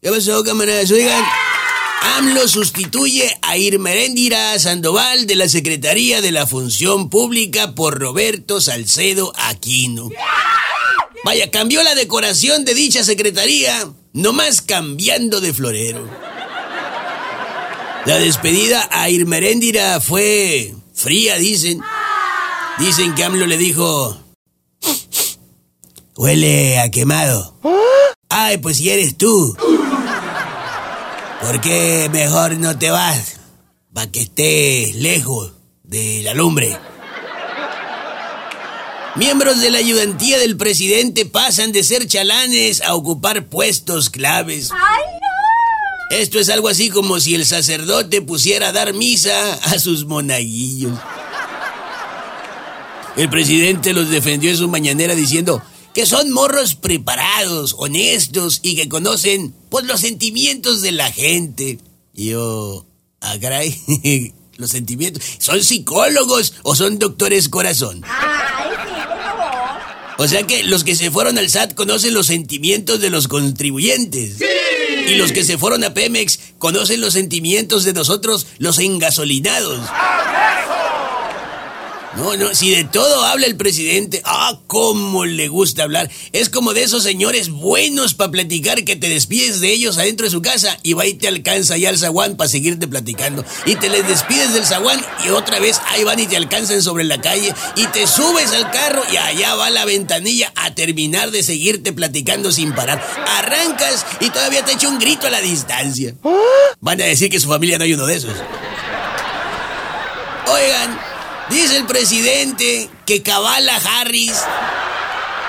¿Qué pasó, camaradas? Oigan, AMLO sustituye a Irmeréndira Sandoval de la Secretaría de la Función Pública por Roberto Salcedo Aquino. Vaya, cambió la decoración de dicha secretaría, nomás cambiando de florero. La despedida a Irmeréndira fue fría, dicen. Dicen que AMLO le dijo... Huele a quemado. Ay, pues si eres tú. ¿Por qué mejor no te vas? Para que estés lejos de la lumbre. Miembros de la ayudantía del presidente pasan de ser chalanes a ocupar puestos claves. Esto es algo así como si el sacerdote pusiera a dar misa a sus monaguillos. El presidente los defendió en su mañanera diciendo que son morros preparados, honestos y que conocen pues los sentimientos de la gente. Y yo, ah, caray, los sentimientos. ¿Son psicólogos o son doctores corazón? Sí. O sea que los que se fueron al SAT conocen los sentimientos de los contribuyentes. Y los que se fueron a Pemex conocen los sentimientos de nosotros, los engasolinados. No, no, si de todo habla el presidente, ah, cómo le gusta hablar. Es como de esos señores buenos para platicar que te despides de ellos adentro de su casa y va y te alcanza ya al zaguán para seguirte platicando. Y te les despides del zaguán y otra vez ahí van y te alcanzan sobre la calle y te subes al carro y allá va la ventanilla a terminar de seguirte platicando sin parar. Arrancas y todavía te echa un grito a la distancia. Van a decir que su familia no hay uno de esos. Oigan, dice el presidente que Kabala Harris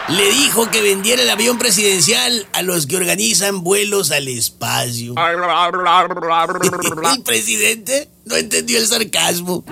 le dijo que vendiera el avión presidencial a los que organizan vuelos al espacio. El presidente no entendió el sarcasmo.